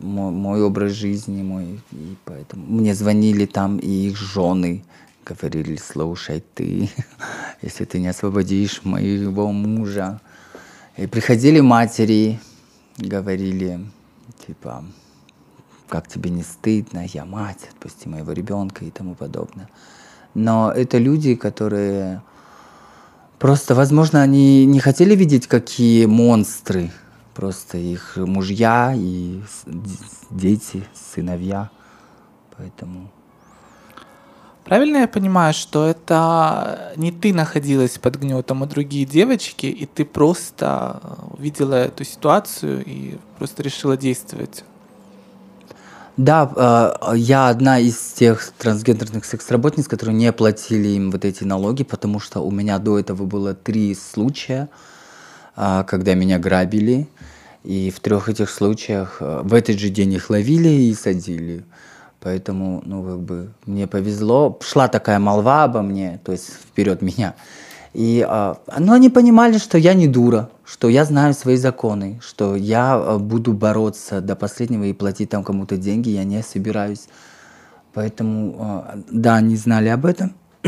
Мой, мой образ жизни, мой, и поэтому мне звонили там и их жены, говорили, слушай, ты, если ты не освободишь моего мужа. И приходили матери, говорили, типа, как тебе не стыдно, я мать, отпусти моего ребенка и тому подобное. Но это люди, которые просто, возможно, они не хотели видеть, какие монстры просто их мужья и дети, сыновья. Поэтому Правильно я понимаю, что это не ты находилась под гнетом, а другие девочки, и ты просто увидела эту ситуацию и просто решила действовать? Да, э, я одна из тех трансгендерных секс-работниц, которые не платили им вот эти налоги, потому что у меня до этого было три случая, э, когда меня грабили, и в трех этих случаях э, в этот же день их ловили и садили. Поэтому, ну, как бы, мне повезло. Шла такая молва обо мне, то есть вперед меня. И, а, ну, они понимали, что я не дура, что я знаю свои законы, что я а, буду бороться до последнего и платить там кому-то деньги, я не собираюсь. Поэтому, а, да, они знали об этом.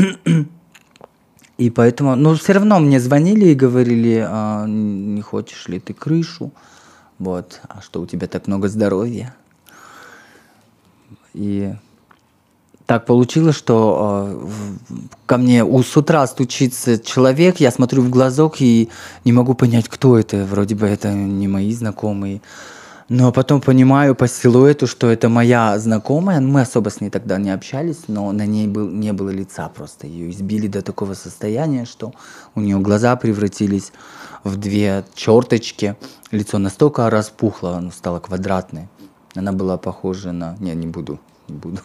И поэтому, но все равно мне звонили и говорили, а, не хочешь ли ты крышу, вот, а что у тебя так много здоровья. И так получилось, что э, ко мне у, с утра стучится человек, я смотрю в глазок и не могу понять, кто это. Вроде бы это не мои знакомые. Но потом понимаю по силуэту, что это моя знакомая. Мы особо с ней тогда не общались, но на ней был, не было лица просто. Ее избили до такого состояния, что у нее глаза превратились в две черточки. Лицо настолько распухло, оно стало квадратное. Она была похожа на... Не, не буду, не буду.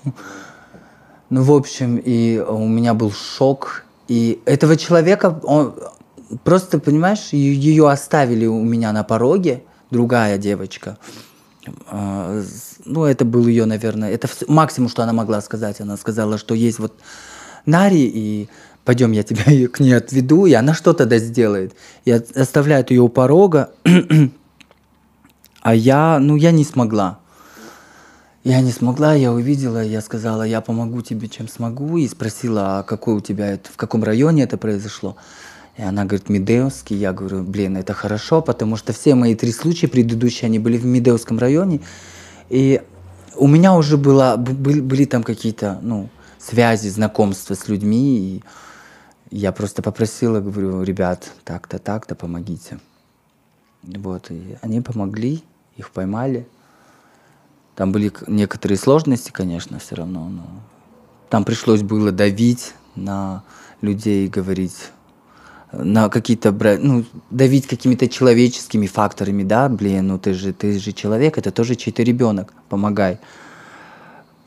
Ну, в общем, и у меня был шок. И этого человека, он просто, понимаешь, ее оставили у меня на пороге, другая девочка. А, ну, это был ее, наверное, это максимум, что она могла сказать. Она сказала, что есть вот Нари, и пойдем, я тебя к ней отведу, и она что тогда сделает. И оставляют ее у порога, а я, ну, я не смогла. Я не смогла, я увидела, я сказала, я помогу тебе, чем смогу, и спросила, а какой у тебя, это, в каком районе это произошло. И она говорит, Медеевский. Я говорю, блин, это хорошо, потому что все мои три случая предыдущие, они были в Медеевском районе. И у меня уже было, были, были там какие-то, ну, связи, знакомства с людьми. И я просто попросила, говорю, ребят, так-то, так-то, помогите. Вот, и они помогли, их поймали. Там были некоторые сложности, конечно, все равно, но там пришлось было давить на людей, говорить на какие-то, ну, давить какими-то человеческими факторами, да, блин, ну ты же, ты же человек, это тоже чей-то ребенок, помогай.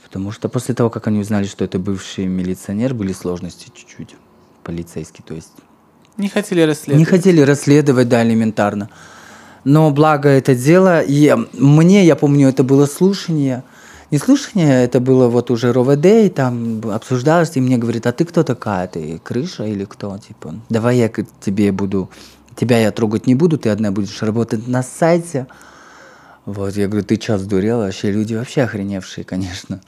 Потому что после того, как они узнали, что это бывший милиционер, были сложности чуть-чуть полицейские, то есть... Не хотели расследовать. Не хотели расследовать, да, элементарно. Но благо это дело, и мне, я помню, это было слушание, не слушание, это было вот уже РОВД, и там обсуждалось, и мне говорит, а ты кто такая, ты крыша или кто, типа, давай я к тебе буду, тебя я трогать не буду, ты одна будешь работать на сайте. Вот, я говорю, ты час сдурела, вообще люди вообще охреневшие, конечно.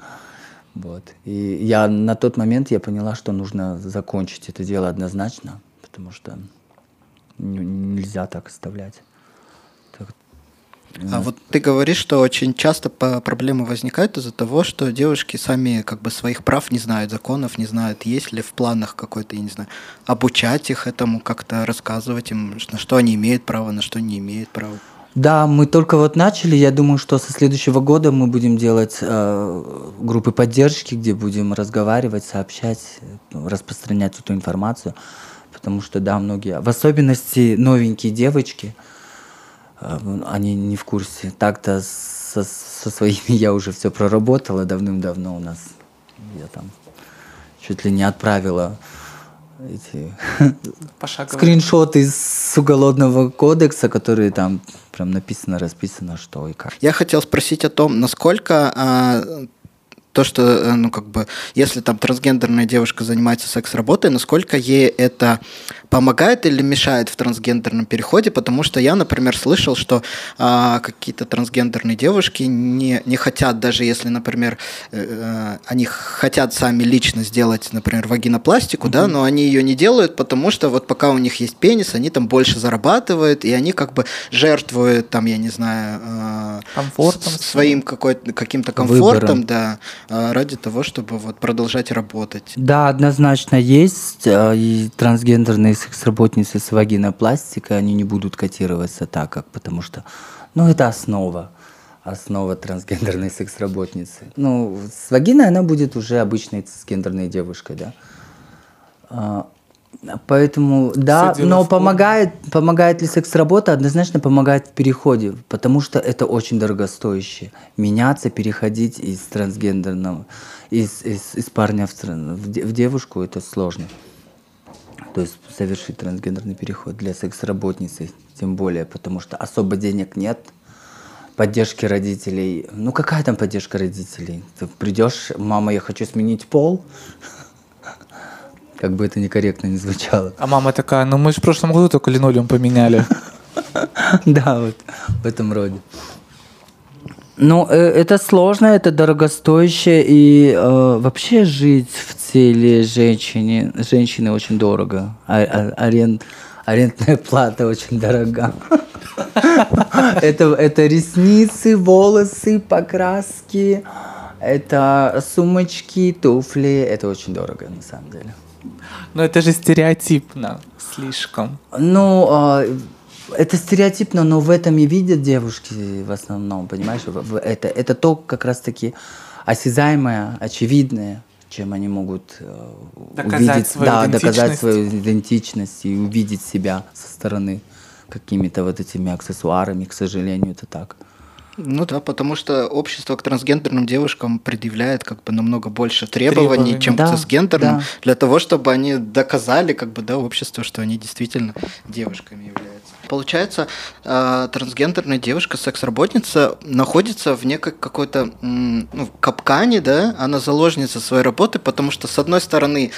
Вот. И я на тот момент я поняла, что нужно закончить это дело однозначно, потому что нельзя так оставлять. А вот ты говоришь, что очень часто проблемы возникают из-за того, что девушки сами как бы своих прав не знают, законов не знают. Есть ли в планах какой-то, я не знаю, обучать их этому, как-то рассказывать им, на что они имеют право, на что не имеют права? Да, мы только вот начали. Я думаю, что со следующего года мы будем делать э, группы поддержки, где будем разговаривать, сообщать, распространять эту информацию. Потому что, да, многие, в особенности новенькие девочки – Э, они не в курсе. Так-то со, со своими я уже все проработала давным-давно у нас. Я там чуть ли не отправила эти скриншоты с уголовного кодекса, которые там прям написано, расписано, что и как. Я хотел спросить о том, насколько а, то, что, э, ну, как бы, если там трансгендерная девушка занимается секс-работой, насколько ей это помогает или мешает в трансгендерном переходе, потому что я, например, слышал, что а, какие-то трансгендерные девушки не, не хотят, даже если, например, э, э они хотят сами лично сделать, например, вагинопластику, mm-hmm. да, но они ее не делают, потому что вот пока у них есть пенис, они там больше зарабатывают, и они как бы жертвуют, там, я не знаю, э, комфортом, своим каким-то комфортом, Выбором. да, э, ради того, чтобы вот продолжать работать. Да, однозначно есть, э, и трансгендерные секс-работницы с вагинопластикой, они не будут котироваться так, как, потому что, ну, это основа основа трансгендерной секс-работницы. Ну, с вагиной она будет уже обычной цисгендерной девушкой, да. А, поэтому, да, но помогает, помогает ли секс-работа? Однозначно помогает в переходе, потому что это очень дорогостоящее. Меняться, переходить из трансгендерного, из, из, из парня в, в девушку, это сложно то есть совершить трансгендерный переход для секс-работницы, тем более, потому что особо денег нет, поддержки родителей. Ну какая там поддержка родителей? Ты придешь, мама, я хочу сменить пол. Как бы это некорректно не звучало. А мама такая, ну мы же в прошлом году только линолеум поменяли. Да, вот в этом роде. Ну, э, это сложно, это дорогостоящее, и э, вообще жить в теле женщины, женщины очень дорого. А, а- арен- арендная плата очень дорога. Это, это ресницы, волосы, покраски, это сумочки, туфли. Это очень дорого, на самом деле. Но это же стереотипно слишком. Ну, а, это стереотипно, но в этом и видят девушки в основном, понимаешь? Это, это то как раз-таки осязаемое, очевидное, чем они могут э, Доказать увидеть, свою да, доказать идентичность. свою идентичность и увидеть себя со стороны какими-то вот этими аксессуарами, к сожалению, это так. Ну да, потому что общество к трансгендерным девушкам предъявляет как бы намного больше требований, Требований. чем Да, к цисгендерным, да. для того, чтобы они доказали как бы да обществу, что они действительно девушками являются. Получается, э, трансгендерная девушка, секс-работница, находится в некой какой-то ну, капкане, да, она заложница своей работы, потому что, с одной стороны,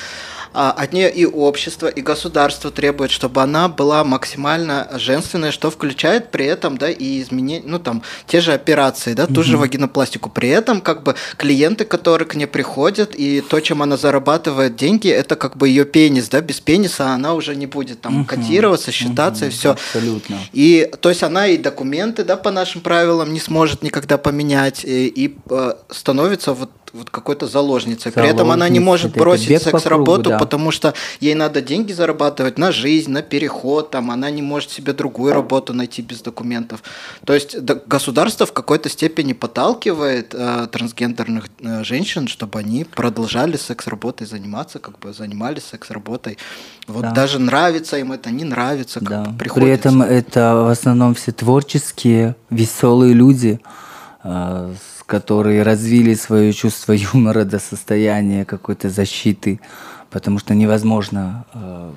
от нее и общество, и государство требует, чтобы она была максимально женственной, что включает при этом, да, и изменение, ну там, те же операции, да, ту же вагинопластику. При этом, как бы, клиенты, которые к ней приходят, и то, чем она зарабатывает деньги, это как бы ее пенис, да, без пениса она уже не будет там котироваться, считаться и все. Абсолютно. И то есть она и документы, да, по нашим правилам не сможет никогда поменять, и, и, э, становится вот, вот какой-то заложницей. При этом она не может бросить по секс-работу, да. потому что ей надо деньги зарабатывать на жизнь, на переход, там, она не может себе другую работу найти без документов. То есть да, государство в какой-то степени подталкивает э, трансгендерных э, женщин, чтобы они продолжали секс-работой заниматься, как бы занимались секс-работой. Вот Да. даже нравится им это, не нравится, как Да. бы При приходится. этом это в основном все творческие, веселые люди, которые развили свое чувство юмора до состояния какой-то защиты, потому что невозможно а,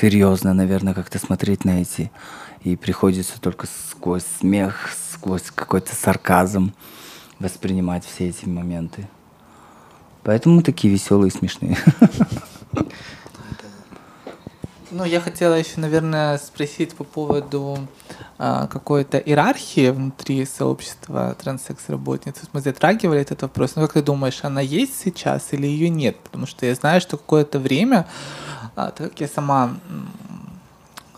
серьезно, наверное, как-то смотреть на эти, и приходится только сквозь смех, сквозь какой-то сарказм воспринимать все эти моменты. Поэтому такие веселые и смешные. Ну, я хотела еще, наверное, спросить по поводу а, какой-то иерархии внутри сообщества транссекс-работниц. Мы затрагивали этот вопрос. Ну, как ты думаешь, она есть сейчас или ее нет? Потому что я знаю, что какое-то время, а, так как я сама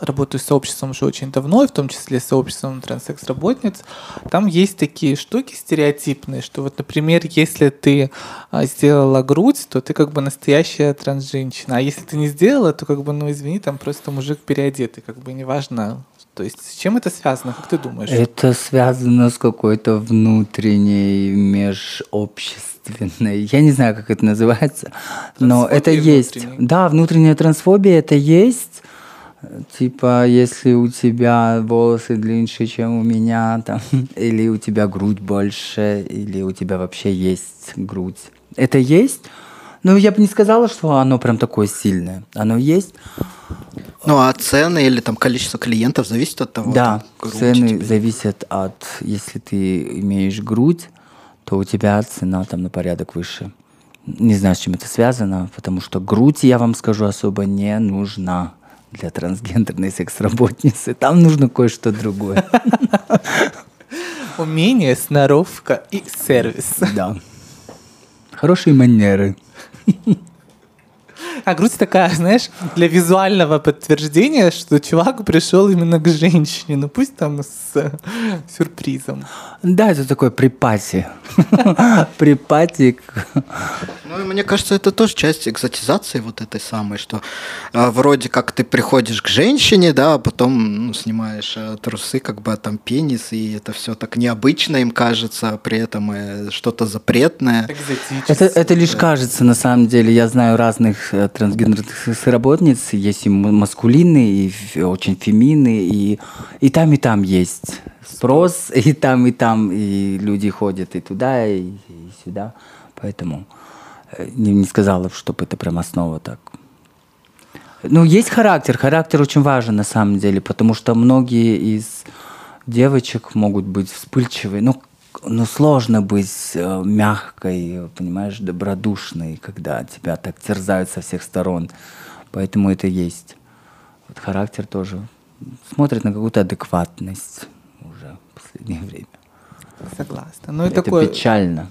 работаю с сообществом уже очень давно, и в том числе с сообществом транссекс-работниц, там есть такие штуки стереотипные, что вот, например, если ты а, сделала грудь, то ты как бы настоящая трансженщина, а если ты не сделала, то как бы, ну извини, там просто мужик переодетый, как бы неважно. То есть с чем это связано, как ты думаешь? Это связано с какой-то внутренней межобщественной, я не знаю, как это называется, но это есть. Да, внутренняя трансфобия это есть. Типа, если у тебя волосы длиннее, чем у меня, там, или у тебя грудь больше, или у тебя вообще есть грудь. Это есть. Но я бы не сказала, что оно прям такое сильное. Оно есть. Ну, а цены или там количество клиентов зависит от того, Да, там, цены тебя. зависят от, если ты имеешь грудь, то у тебя цена там на порядок выше. Не знаю, с чем это связано, потому что грудь, я вам скажу, особо не нужна для трансгендерной секс-работницы. Там нужно кое-что другое. Умение, сноровка и сервис. Да. Хорошие манеры. А грудь такая, знаешь, для визуального подтверждения, что чувак пришел именно к женщине, ну пусть там с э, сюрпризом. Да, это такой припати. Припати к Ну, и мне кажется, это тоже часть экзотизации вот этой самой, что а, вроде как ты приходишь к женщине, да, а потом ну, снимаешь а, трусы, как бы а там пенис, и это все так необычно им кажется, а при этом э, что-то запретное. Это, это лишь кажется, на самом деле. Я знаю разных э, трансгендерных работниц. Есть и маскулинные, и очень феминные, и, и там, и там есть спрос, и там, и там, и люди ходят и туда, и, и сюда. Поэтому э, не, не сказала, чтобы это прям основа так. Ну, есть характер. Характер очень важен на самом деле, потому что многие из девочек могут быть вспыльчивые. Ну, ну, сложно быть э, мягкой, понимаешь, добродушной, когда тебя так терзают со всех сторон. Поэтому это есть. Вот характер тоже смотрит на какую-то адекватность уже в последнее время. Согласна. Ну и это такой печально.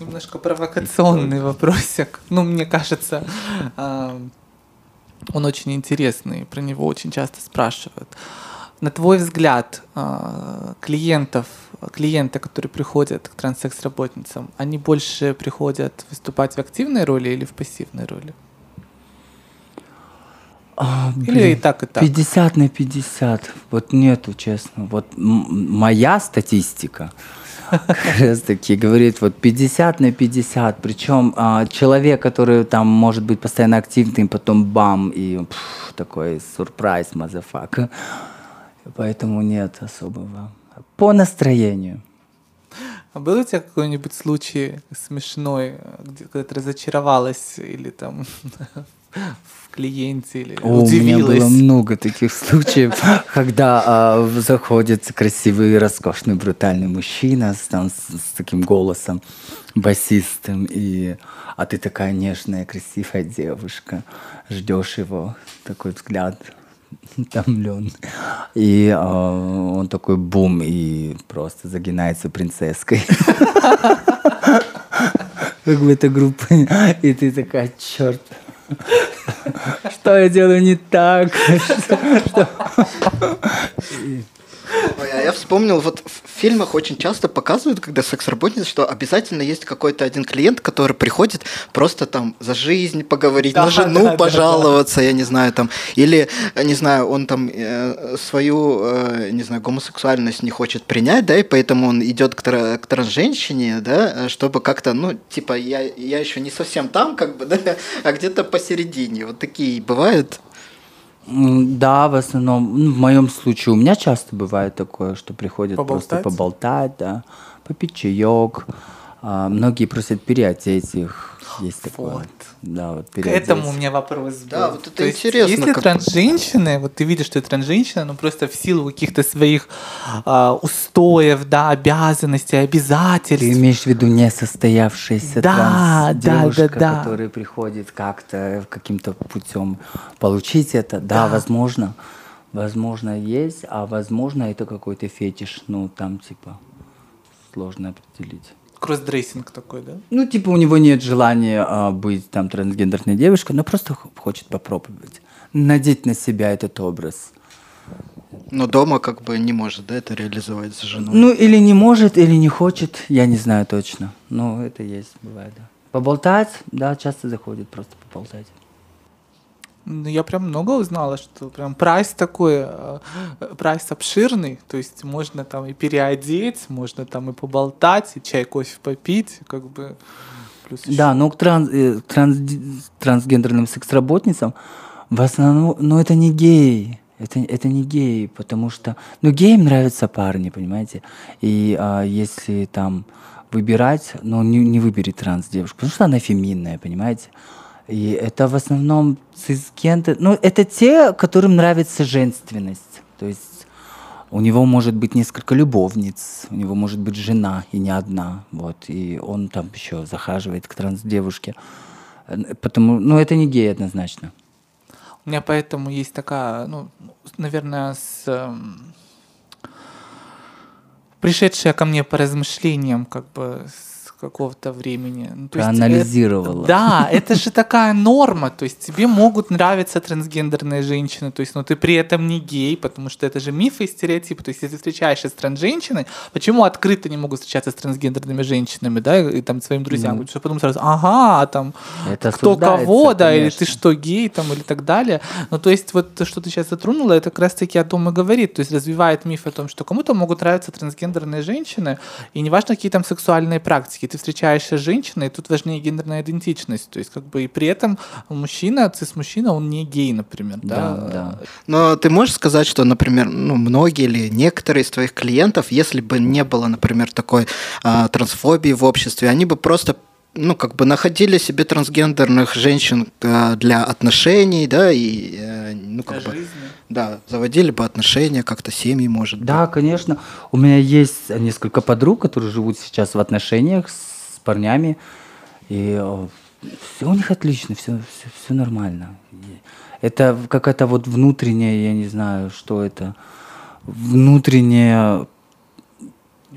немножко провокационный вопросик. Ну, мне кажется, а, он очень интересный, про него очень часто спрашивают. На твой взгляд, а, клиентов, клиенты, которые приходят к транссекс-работницам, они больше приходят выступать в активной роли или в пассивной роли? А, Или блин, и так, и так? 50 на 50. Вот нету, честно. Вот моя статистика как раз таки говорит вот 50 на 50. Причем а, человек, который там может быть постоянно активным, потом бам, и пф, такой сюрприз, motherfucker. Поэтому нет особого. По настроению. А был у тебя какой-нибудь случай смешной, где когда ты разочаровалась или там в клиенте, или О, у меня удивилась? было много таких случаев, когда а, заходит красивый, роскошный, брутальный мужчина с, там, с, с таким голосом басистым, и, а ты такая нежная, красивая девушка, ждешь его, такой взгляд утомленный. И а, он такой бум, и просто загинается принцесской. Как бы это группа. И ты такая, черт, что я делаю не так? Ой, а я вспомнил, вот в фильмах очень часто показывают, когда секс-работница, что обязательно есть какой-то один клиент, который приходит просто там за жизнь поговорить, Да, на жену да, да, пожаловаться, я не знаю, там, или, не знаю, он там э, свою, э, не знаю, гомосексуальность не хочет принять, да, и поэтому он идет к, тра- к трансженщине, да, чтобы как-то, ну, типа, я, я еще не совсем там, как бы, да, а где-то посередине. Вот такие бывают. Да, в основном, ну, в моем случае у меня часто бывает такое, что приходят просто Поболтать? поболтать, да, попить чаек. А, многие просят переодеть их. Есть такое. Вот. Да, вот К этому у меня вопрос был. Да, вот это То есть, интересно, Если как- трансженщины, вот ты видишь, что это трансженщина, но просто в силу каких-то своих а, устоев, да, обязанностей, обязательств. Ты имеешь в виду несостоявшаяся Да, да, девушка, да, да. которая приходит как-то каким-то путем получить это? Да, Да. возможно. Возможно, есть, а возможно, это какой-то фетиш. Ну, там, типа, сложно определить. Кроссдрессинг такой, да? Ну, типа, у него нет желания а, быть там трансгендерной девушкой, но просто хочет попробовать. Надеть на себя этот образ. Но дома как бы не может, да, это реализовать с женой. Ну, или не может, или не хочет, я не знаю точно. Но это есть, бывает, да. Поболтать, да, часто заходит просто поболтать. Ну, я прям много узнала, что прям прайс такой, э, прайс обширный, то есть можно там и переодеть, можно там и поболтать, и чай, кофе попить, как бы. Плюс ещё- Да, но к транс- э, транс- трансгендерным секс-работницам в основном, ну это не геи, это, это не геи, потому что, ну геям нравятся парни, понимаете, и а, если там выбирать, ну не, не выбери транс-девушку, потому что она феминная, понимаете, и это в основном цисгендер, ну это те, которым нравится женственность, то есть у него может быть несколько любовниц, у него может быть жена и не одна, вот, и он там еще захаживает к транс-девушке. Потому, ну, это не гей однозначно. У меня поэтому есть такая, ну, наверное, с эм, пришедшая ко мне по размышлениям, как бы с какого-то времени. Ну, то есть Проанализировала. Да, это же такая норма, то есть тебе могут нравиться трансгендерные женщины, то есть, но ты при этом не гей, потому что это же мифы и стереотипы, то есть если встречаешься с трансженщиной, почему открыто не могут встречаться с трансгендерными женщинами, да, и там своим друзьям, потому что потом сразу, ага, а там Это кто кого, да, или конечно. ты что, гей, там, или так далее. Ну, то есть, вот то, что ты сейчас затронула, это как раз-таки о том и говорит. То есть, развивает миф о том, что кому-то могут нравиться трансгендерные женщины, и неважно, какие там сексуальные практики. Ты встречаешься с женщиной, и тут важнее гендерная идентичность. То есть, как бы, и при этом мужчина, цис-мужчина, он не гей, например, да? Да, да. Но ты можешь сказать, что, например, ну, многие или некоторые из твоих клиентов, если бы не было, например, такой а, трансфобии в обществе, они бы просто ну, как бы находили себе трансгендерных женщин э, для отношений, да, и, э, ну, как Для бы, жизни. да, заводили бы отношения, как-то семьи, может быть. Да, конечно. У меня есть несколько подруг, которые живут сейчас в отношениях с парнями, и все у них отлично, все, все, все нормально. Это какая-то вот внутренняя, я не знаю, что это, внутренняя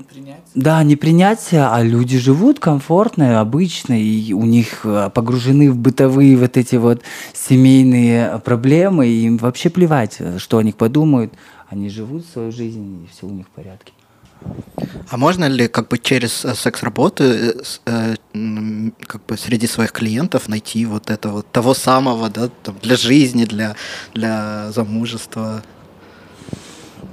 Не принять. Да, не принятие, а люди живут комфортно, обычно, и у них э, погружены в бытовые вот эти вот семейные проблемы, и им вообще плевать, э, что о них подумают. Они живут свою жизнь, и все у них в порядке. А можно ли как бы через э, секс-работу как бы среди своих клиентов найти вот это вот того самого, да, там, для жизни, для, для замужества?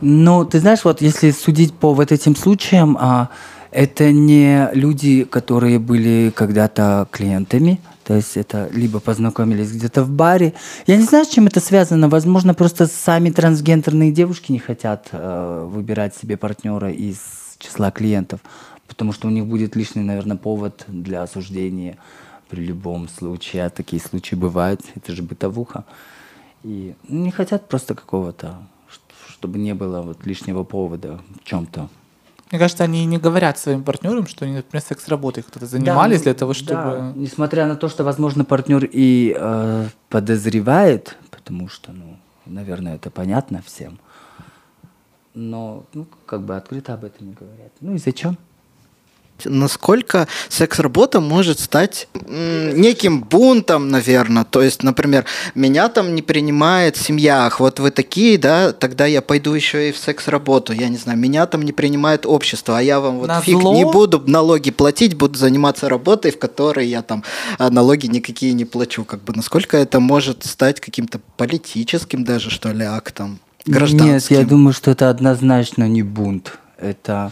Ну, ты знаешь, вот если судить по вот этим случаям, а, это не люди, которые были когда-то клиентами, то есть это либо познакомились где-то в баре. Я не знаю, с чем это связано. Возможно, просто сами трансгендерные девушки не хотят э, выбирать себе партнера из числа клиентов, потому что у них будет лишний, наверное, повод для осуждения при любом случае. А такие случаи бывают. Это же бытовуха. И не хотят просто какого-то, чтобы не было вот лишнего повода в чем-то. Мне кажется, они не говорят своим партнерам, что они, например, секс-работой кто-то занимались ну, для того, да, чтобы... несмотря на то, что, возможно, партнер и э, подозревает, потому что, ну, наверное, это понятно всем, но, ну, как бы открыто об этом не говорят. Ну и зачем? Насколько секс-работа может стать неким бунтом, наверное. То есть, например, меня там не принимает семья, ах, вот вы такие, да, тогда я пойду еще и в секс-работу. Я не знаю, меня там не принимает общество, а я вам вот фиг Назло? не буду налоги платить, буду заниматься работой, в которой я там а, налоги никакие не плачу. Как бы насколько это может стать каким-то политическим даже, что ли, актом? Гражданским? Нет, я думаю, что это однозначно не бунт. Это,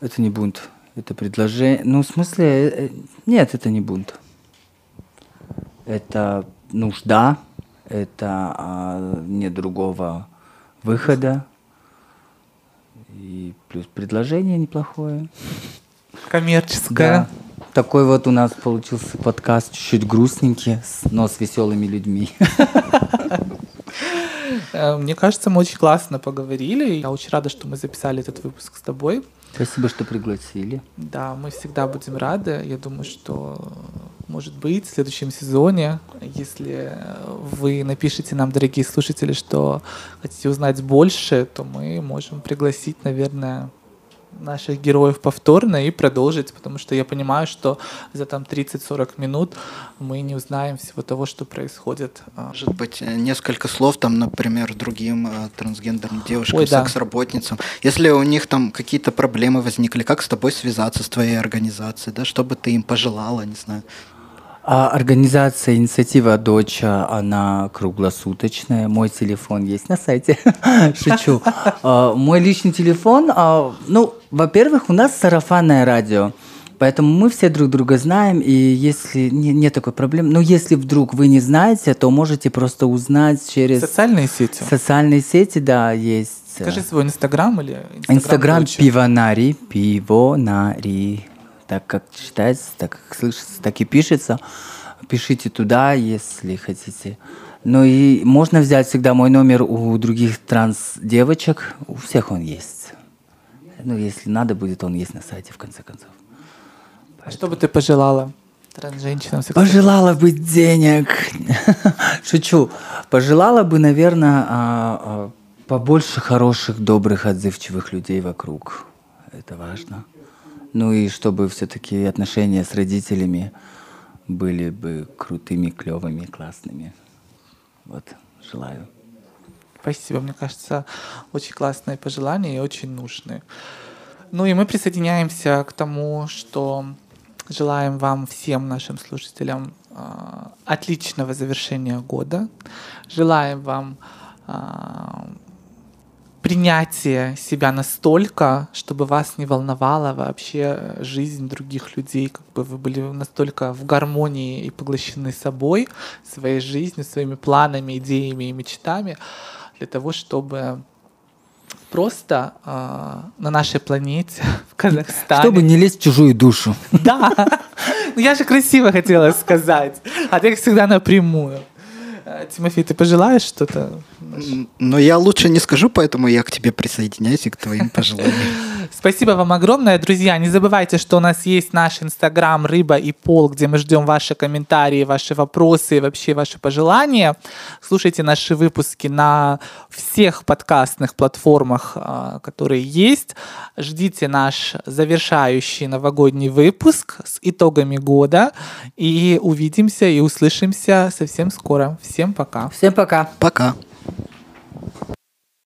это не бунт. Это предложение. Ну, в смысле, э, э, нет, это не бунт. Это нужда, это а, нет другого выхода. И плюс предложение неплохое. Коммерческая. Да. Такой вот у нас получился подкаст, чуть-чуть грустненький, но с веселыми людьми. Э, Мне кажется, мы очень классно поговорили. Я очень рада, что мы записали этот выпуск с тобой. Спасибо, что пригласили. Да, мы всегда будем рады. Я думаю, что, может быть, в следующем сезоне, если вы напишите нам, дорогие слушатели, что хотите узнать больше, то мы можем пригласить, наверное, наших героев повторно и продолжить, потому что я понимаю, что за там 30-40 минут мы не узнаем всего того, что происходит. а, Может быть, э, несколько слов там, например, другим э, трансгендерным девушкам, Ой, да. секс-работницам. Если у них там какие-то проблемы возникли, как с тобой связаться, с твоей организацией, да, что бы ты им пожелала, не знаю. А организация «Инициатива Доча», она круглосуточная. Мой телефон есть на сайте. Шучу. А, Мой личный телефон, а, ну, во-первых, у нас сарафанное радио. Поэтому мы все друг друга знаем, и если не- нет такой проблемы, но если вдруг вы не знаете, то можете просто узнать через Социальные сети. социальные сети, да, есть. э, Скажи свой инстаграм или Инстаграм пивонари, пивонари. Так как читается, так как слышится, так и пишется. Пишите туда, если хотите. Ну и можно взять всегда мой номер у других транс-девочек. У всех он есть. Ну, если надо будет, он есть на сайте, в конце концов. А что бы ты пожелала трансженщинам? Пожелала бы денег. Шучу. Пожелала бы, наверное, побольше хороших, добрых, отзывчивых людей вокруг. Это важно. Ну и чтобы все-таки отношения с родителями были бы крутыми, клевыми, классными. Вот, желаю. Спасибо, мне кажется, очень классные пожелания и очень нужные. Ну и мы присоединяемся к тому, что желаем вам всем нашим слушателям а, отличного завершения года. Желаем вам а, принятия себя настолько, чтобы вас не волновала вообще жизнь других людей, как бы вы были настолько в гармонии и поглощены собой, своей жизнью, своими планами, идеями и мечтами, для того, чтобы просто а, на нашей планете, в Казахстане. Чтобы не лезть в чужую душу. Да. Ну, я же красиво хотела сказать. А ты, всегда, напрямую. Э, Тимофей, ты пожелаешь что-то? Но я лучше не скажу, поэтому я к тебе присоединяюсь и к твоим пожеланиям. Спасибо вам огромное, друзья. Не забывайте, что у нас есть наш инстаграм «Рыба и пол», где мы ждем ваши комментарии, ваши вопросы и вообще ваши пожелания. Слушайте наши выпуски на всех подкастных платформах, а, которые есть. Ждите наш завершающий новогодний выпуск с итогами года. И увидимся и услышимся совсем скоро. Всем пока. Всем пока. Пока.